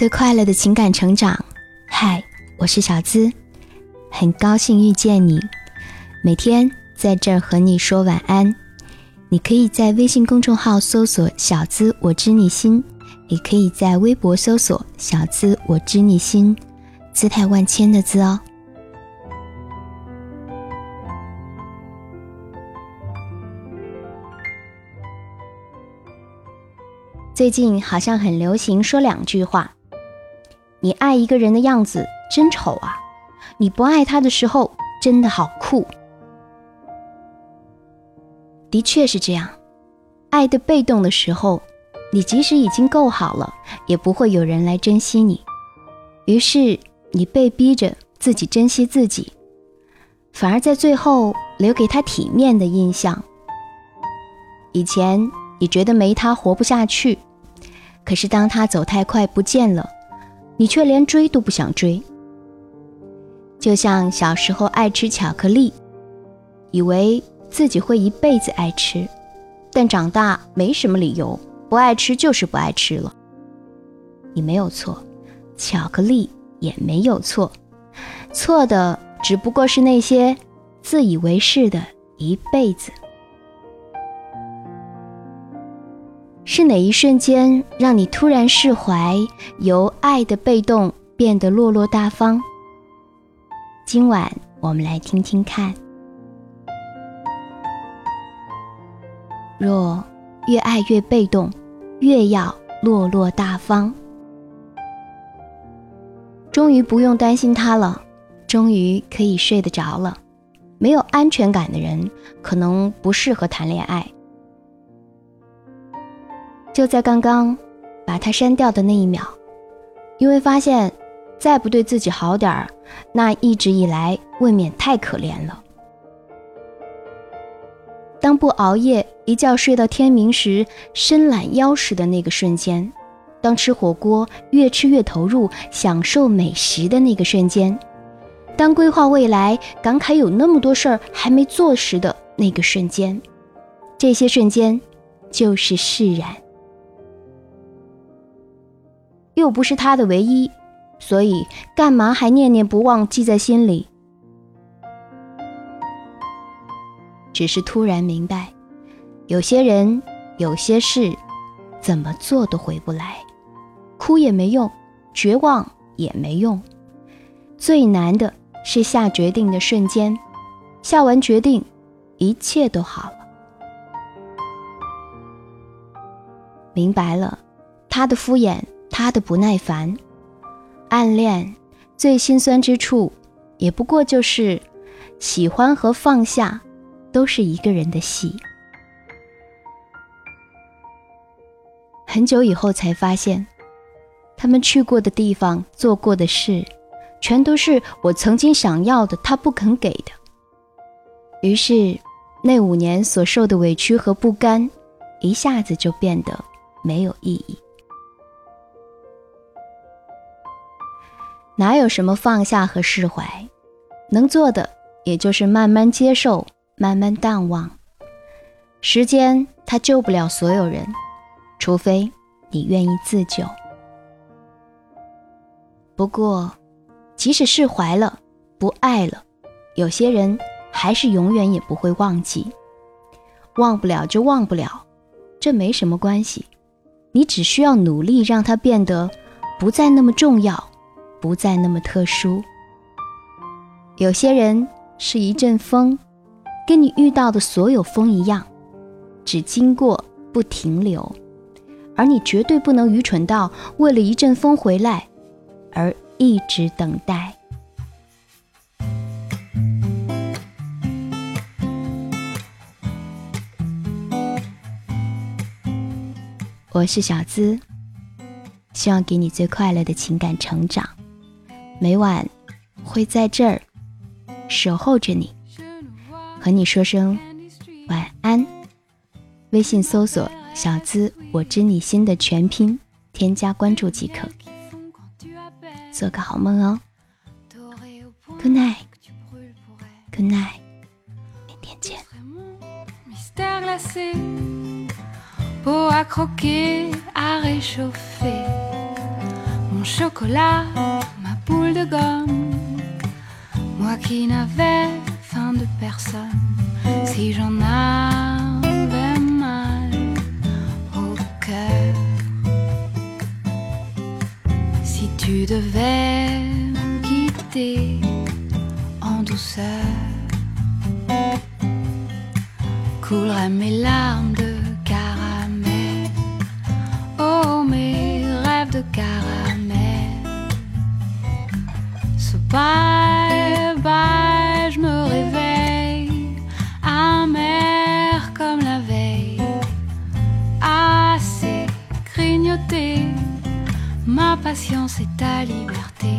最快乐的情感成长。嗨，我是小资，很高兴遇见你。每天在这儿和你说晚安。你可以在微信公众号搜索“小资我知你心”，也可以在微博搜索“小资我知你心”，姿态万千的“资”哦。最近好像很流行说两句话：“你爱一个人的样子真丑啊，你不爱他的时候真的好酷。”的确是这样，爱的被动的时候，你即使已经够好了，也不会有人来珍惜你。于是你被逼着自己珍惜自己，反而在最后留给他体面的印象。以前你觉得没他活不下去，可是当他走太快不见了，你却连追都不想追。就像小时候爱吃巧克力，以为。自己会一辈子爱吃，但长大没什么理由，不爱吃就是不爱吃了。你没有错，巧克力也没有错，错的只不过是那些自以为是的一辈子。是哪一瞬间让你突然释怀，由爱的被动变得落落大方？今晚我们来听听看。若越爱越被动，越要落落大方。终于不用担心他了，终于可以睡得着了。没有安全感的人，可能不适合谈恋爱。就在刚刚把他删掉的那一秒，因为发现再不对自己好点儿，那一直以来未免太可怜了。当不熬夜，一觉睡到天明时，伸懒腰时的那个瞬间；当吃火锅越吃越投入，享受美食的那个瞬间；当规划未来，感慨有那么多事儿还没做时的那个瞬间，这些瞬间就是释然。又不是他的唯一，所以干嘛还念念不忘记在心里？只是突然明白，有些人、有些事，怎么做都回不来，哭也没用，绝望也没用。最难的是下决定的瞬间，下完决定，一切都好了。明白了，他的敷衍，他的不耐烦，暗恋最心酸之处，也不过就是喜欢和放下。都是一个人的戏。很久以后才发现，他们去过的地方、做过的事，全都是我曾经想要的，他不肯给的。于是，那五年所受的委屈和不甘，一下子就变得没有意义。哪有什么放下和释怀？能做的，也就是慢慢接受。慢慢淡忘，时间它救不了所有人，除非你愿意自救。不过，即使释怀了，不爱了，有些人还是永远也不会忘记。忘不了就忘不了，这没什么关系，你只需要努力让它变得不再那么重要，不再那么特殊。有些人是一阵风。跟你遇到的所有风一样，只经过不停留，而你绝对不能愚蠢到为了一阵风回来而一直等待。我是小资，希望给你最快乐的情感成长，每晚会在这儿守候着你。和你说声晚安。微信搜索“小资我知你心”的全拼，添加关注即可。做个好梦哦，Good night，Good night，明天见。Moi qui n'avais faim de personne, si j'en avais mal au cœur. Si tu devais quitter en douceur, couleraient mes larmes de caramel. Oh, mes rêves de caramel. Bye bye, je me réveille, amer comme la veille, assez grignoté. Ma patience est ta liberté.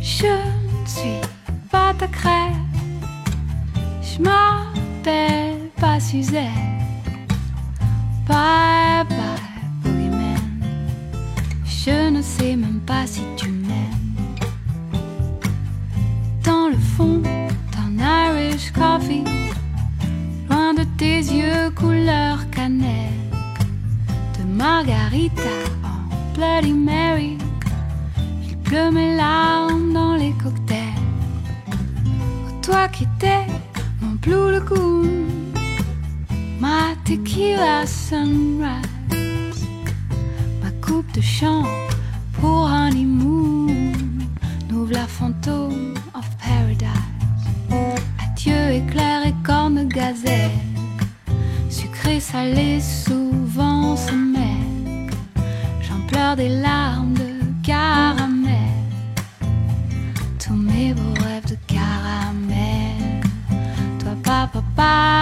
Je ne suis pas ta crème. Je m'appelle pas Suzette. Bye bye, boogeyman. Je ne sais même pas si tu tes yeux couleur cannelle, de margarita en Bloody Mary, il pleut mes larmes dans les cocktails. Oh, toi qui t'es mon Blue Lagoon, ma tequila sunrise, ma coupe de champ pour honeymoon, nous la fantôme of paradise. Adieu éclair et corne gazelle, salé souvent se mêle. J'en pleure des larmes de caramel, tous mes beaux rêves de caramel. Toi papa pa